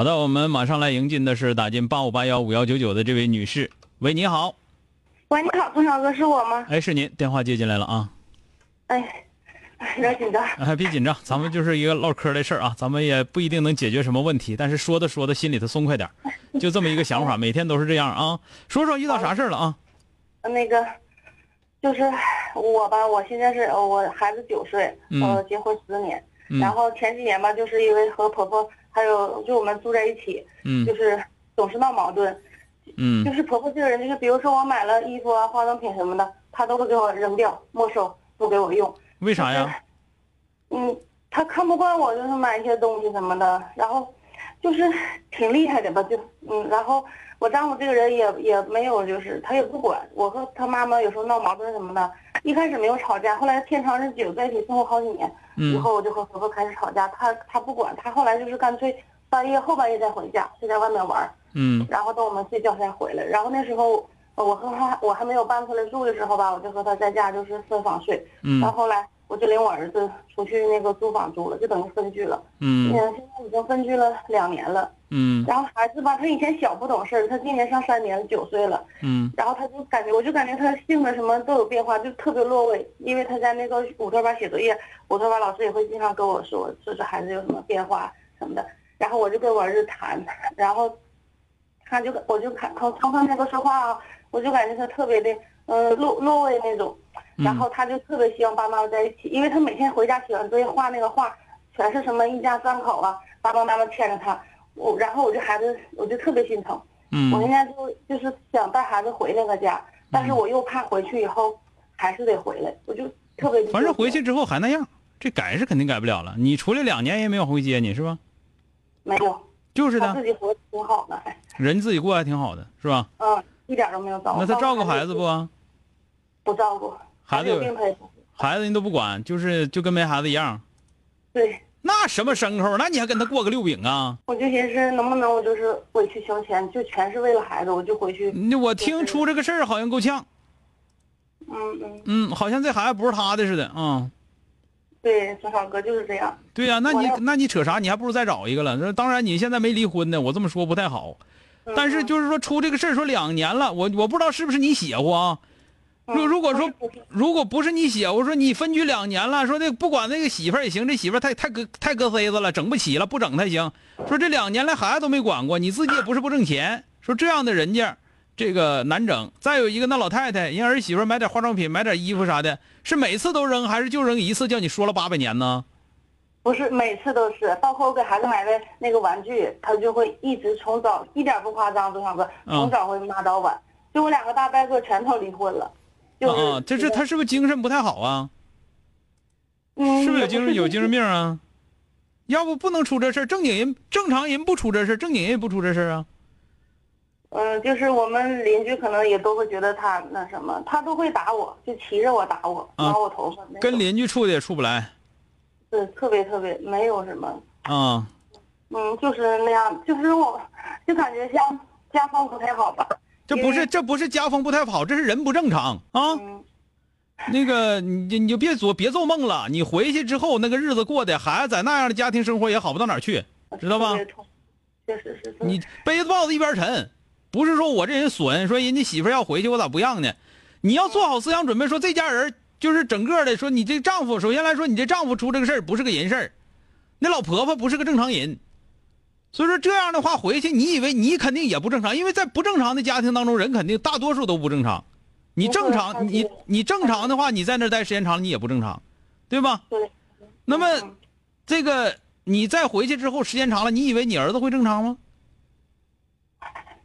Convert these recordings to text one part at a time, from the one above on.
好的，我们马上来迎进的是打进八五八幺五幺九九的这位女士。喂，你好。喂，你好，钟小哥，是我吗？哎，是您，电话接进来了啊。哎，哎，有点紧张。哎，别紧张，咱们就是一个唠嗑的事儿啊，咱们也不一定能解决什么问题，但是说的说的心里头松快点就这么一个想法，每天都是这样啊。说说遇到啥事儿了啊？那个，就是我吧，我现在是我孩子九岁，嗯，结婚十年，然后前几年吧，就是因为和婆婆。还有，就我们住在一起，嗯，就是总是闹矛盾，嗯，就是婆婆这个人，就是比如说我买了衣服啊、化妆品什么的，她都会给我扔掉、没收，不给我用。为啥呀？嗯，她看不惯我，就是买一些东西什么的，然后就是挺厉害的吧，就嗯，然后我丈夫这个人也也没有，就是他也不管我和他妈妈有时候闹矛盾什么的，一开始没有吵架，后来天长日久在一起生活好几年。以后我就和婆婆开始吵架，他他不管，他后来就是干脆半夜后半夜再回家，就在外面玩嗯，然后等我们睡觉才回来。然后那时候我和他我还没有搬出来住的时候吧，我就和他在家就是分房睡。嗯，然后后来我就领我儿子出去那个租房住了，就等于分居了。嗯，现在已经分居了两年了。嗯，然后孩子吧，他以前小不懂事儿，他今年上三年，九岁了。嗯，然后他就感觉，我就感觉他性格什么都有变化，就特别落位。因为他在那个五托班写作业，五托班老师也会经常跟我说，说这孩子有什么变化什么的。然后我就跟我儿子谈，然后他就我就看从从他那个说话啊，我就感觉他特别的嗯落落位那种。然后他就特别希望爸爸妈妈在一起，因为他每天回家写完作业画那个画，全是什么一家三口啊，爸爸妈妈牵着他。我然后我这孩子我就特别心疼，嗯，我现在就就是想带孩子回那个家，但是我又怕回去以后还是得回来，我就特别。反正回去之后还那样，这改是肯定改不了了。你出来两年也没有回接你是吧？没有，就是的。自己活挺好的，人自己过还挺好的，是吧？嗯，一点都没有糟。那他照顾孩子不？不照顾，孩子有病他也不。孩子你都不管，就是就跟没孩子一样。对。那什么牲口？那你还跟他过个六饼啊？我就寻思能不能我就是委曲求全，就全是为了孩子，我就回去。我听出这个事儿好像够呛。嗯嗯。嗯，好像这孩子不是他的似的啊。对，小少哥就是这样。对呀，那你那你扯啥？你还不如再找一个了。当然你现在没离婚呢，我这么说不太好。但是就是说出这个事儿，说两年了，我我不知道是不是你邪乎啊。如如果说，如果不是你写，我说你分居两年了，说那不管那个媳妇儿也行，这媳妇儿太太搁太搁塞子了，整不起了，不整才行。说这两年来孩子都没管过，你自己也不是不挣钱。说这样的人家，这个难整。再有一个那老太太，人儿媳妇买点化妆品、买点衣服啥的，是每次都扔，还是就扔一次？叫你说了八百年呢？不是每次都是，包括我给孩子买的那个玩具，他就会一直从早一点不夸张，周小哥从早会骂到晚。就我两个大伯哥全都离婚了。啊，这是他是不是精神不太好啊？嗯，是不是有精神有精神病啊？要不不能出这事正经人正常人不出这事正经人也不出这事啊。嗯，就是我们邻居可能也都会觉得他那什么，他都会打我，就骑着我打我，挠我头发。跟邻居处的也处不来。对，特别特别没有什么。啊。嗯，就是那样，就是我，就感觉像家风不太好吧。这不是这不是家风不太好，这是人不正常啊！那个你你就别做别做梦了，你回去之后那个日子过的，孩子在那样的家庭生活也好不到哪儿去，知道吧？确实是。你背着包子一边沉，不是说我这人损，说人家媳妇要回去我咋不让呢？你要做好思想准备，说这家人就是整个的，说你这丈夫首先来说，你这丈夫出这个事儿不是个人事儿，那老婆婆不是个正常人，所以说这样的话回去，你以为你肯定也不正常，因为在不正常的家庭当中，人肯定大多数都不正常。你正常，你你正常的话，你在那儿待时间长了，你也不正常，对吧？对。那么嗯这个你再回去之后，时间长了，你以为你儿子会正常吗？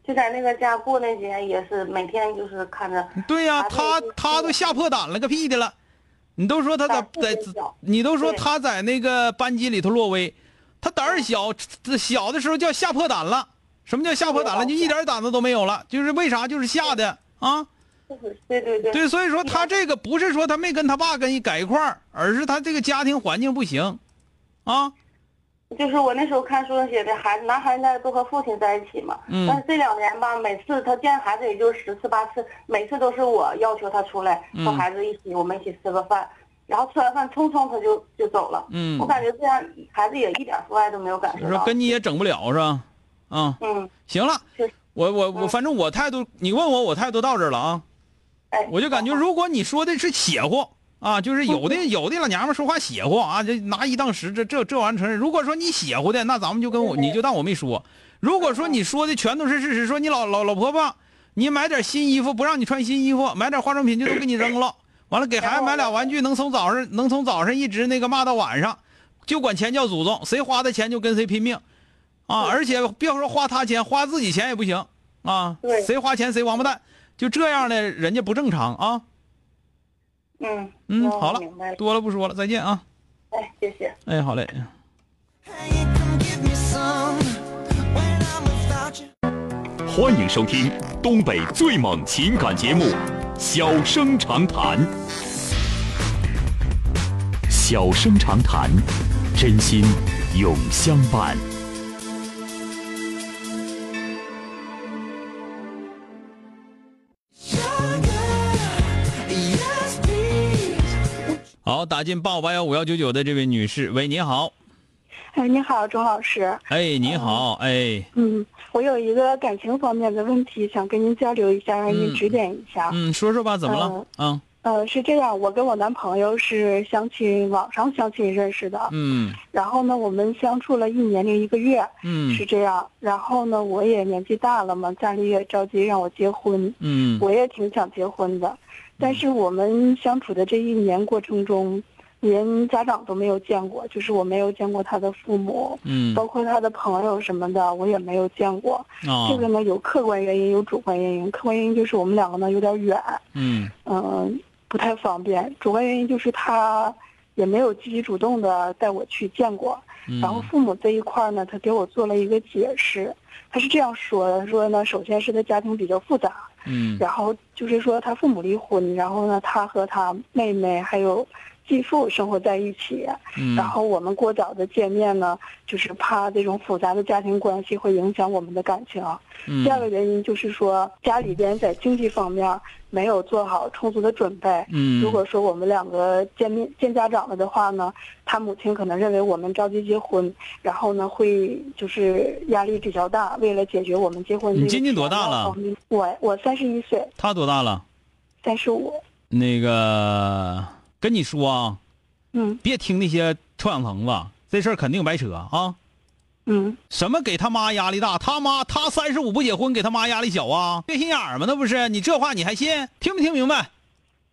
就在那个家过那几天，也是每天就是看着对呀、他他他都吓破胆了个屁的了。你都说他在在，你都说他在那个班级里头落威，他胆儿小，小的时候叫吓破胆了。什么叫吓破胆了？就一点胆子都没有了，就是为啥？就是吓的啊。对对对对，所以说他这个不是说他没跟他爸跟一改一块儿，而是他这个家庭环境不行，啊，就是我那时候看书上写的，孩子男孩子都和父亲在一起嘛。嗯但是这两年吧，每次他见孩子也就十次八次，每次都是我要求他出来嗯和孩子一起，我们一起吃个饭，然后吃完饭匆匆他就就走了。嗯我感觉这样孩子也一点父爱都没有感受到。就说跟你也整不了是吧？啊，嗯，行了，我我我，嗯反正我态度，你问我，我态度到这儿了啊。哎，我就感觉，如果你说的是邪乎啊，就是有的有的老娘们说话邪乎啊，这拿一当十，这这这玩意儿承认。如果说你邪乎的，那咱们就跟我你就当我没说。如果说你说的全都是事实，说你老老老婆婆，你买点新衣服不让你穿新衣服，买点化妆品就都给你扔了，完了给孩子买俩玩具，能从早上能从早上一直那个骂到晚上，就管钱叫祖宗，谁花的钱就跟谁拼命，啊，而且别说花他钱，花自己钱也不行啊，对谁花钱谁王八蛋，就这样的人家不正常啊。嗯嗯，哦好了明白，了。多了不说了，再见啊！哎，谢谢。哎，好嘞。欢迎收听东北最猛情感节目《小生长谈》。小生长谈，真心永相伴。好，打进八五八幺五幺九九的这位女士，喂，你好，哎，你好，钟老师。哎，你好，哎，嗯，我有一个感情方面的问题想跟您交流一下，让您指点一下。嗯，说说吧，怎么了？嗯，呃，是这样，我跟我男朋友是相亲，网上相亲认识的。嗯然后呢，我们相处了一年零一个月，嗯是这样。然后呢，我也年纪大了嘛，家里也着急让我结婚，嗯我也挺想结婚的。但是我们相处的这一年过程中，连家长都没有见过，就是我没有见过他的父母，嗯包括他的朋友什么的，我也没有见过。啊这个呢有客观原因，有主观原因。客观原因就是我们两个呢有点远，嗯嗯、不太方便。主观原因就是他也没有积极主动的带我去见过。嗯然后父母这一块呢，他给我做了一个解释，他是这样说的：说呢，首先是他家庭比较复杂，嗯然后就是说他父母离婚，然后呢，他和他妹妹还有继父生活在一起，嗯然后我们过早的见面呢，就是怕这种复杂的家庭关系会影响我们的感情。嗯第二个原因就是说家里边在经济方面没有做好充足的准备。嗯如果说我们两个见面见家长了的话呢，他母亲可能认为我们着急结婚，然后呢会就是压力比较大。为了解决我们结婚你今年多大了？我我三十一岁，他多大了？三十五。那个跟你说啊，嗯别听那些臭氧层子，这事儿肯定白扯啊。嗯什么给他妈压力大？他妈他三十五不结婚，给他妈压力小啊？缺心眼儿吗？那不是你这话你还信？听没听明白？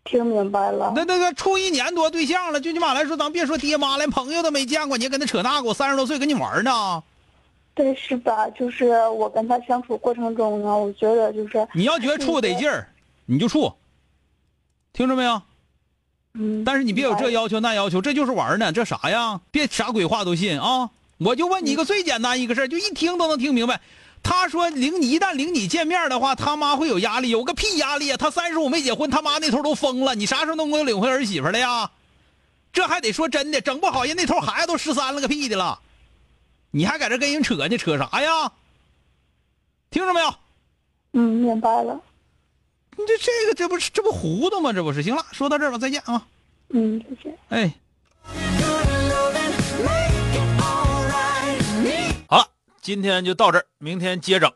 听明白了。那那个处一年多对象了，最起码来说，咱别说爹妈，连朋友都没见过，你还跟他扯那个？我三十多岁跟你玩呢？对是吧，就是我跟他相处过程中呢，我觉得就是你要觉得处得劲儿，你就处，听着没有？嗯，但是你别有这要求那要求，这就是玩呢，这啥呀？别啥鬼话都信啊！我就问你一个最简单一个事儿，就一听都能听明白。他说领你一旦领你见面的话，他妈会有压力，有个屁压力啊！他三十五没结婚，他妈那头都疯了，你啥时候能给我领回儿媳妇了呀？这还得说真的，整不好人那头孩子都十三了个屁的了，你还搁这跟人扯呢？扯啥呀？听着没有？嗯，明白了。你这这个这不是这不糊涂吗？这不是？行了，说到这儿吧，再见啊！嗯，再见。哎。好了，今天就到这儿，明天接整。